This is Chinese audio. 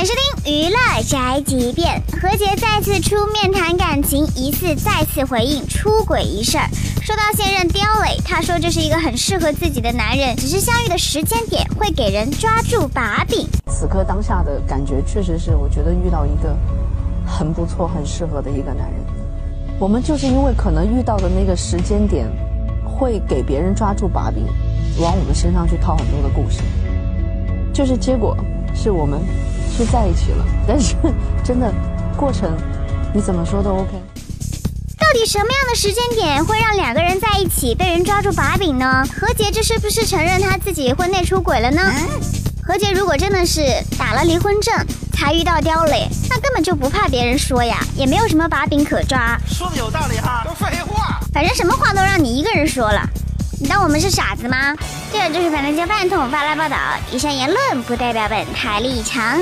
欢迎收听娱乐宅急便。何洁再次出面谈感情，疑似再次回应出轨一事。说到现任刁磊，他说这是一个很适合自己的男人，只是相遇的时间点会给人抓住把柄。此刻当下的感觉，确实是我觉得遇到一个很不错、很适合的一个男人。我们就是因为可能遇到的那个时间点，会给别人抓住把柄，往我们身上去套很多的故事。就是结果是我们是在一起了，但是 真的过程你怎么说都 OK。到底什么样的时间点会让两个人在一起被人抓住把柄呢？何洁这是不是承认他自己婚内出轨了呢？何洁如果真的是打了离婚证才遇到刁磊，那根本就不怕别人说呀，也没有什么把柄可抓。说的有道理哈，都废话。反正什么话都让你一个人说了，你当我们是傻子吗？这就是本台家饭桶发来报道，以上言论不代表本台立场。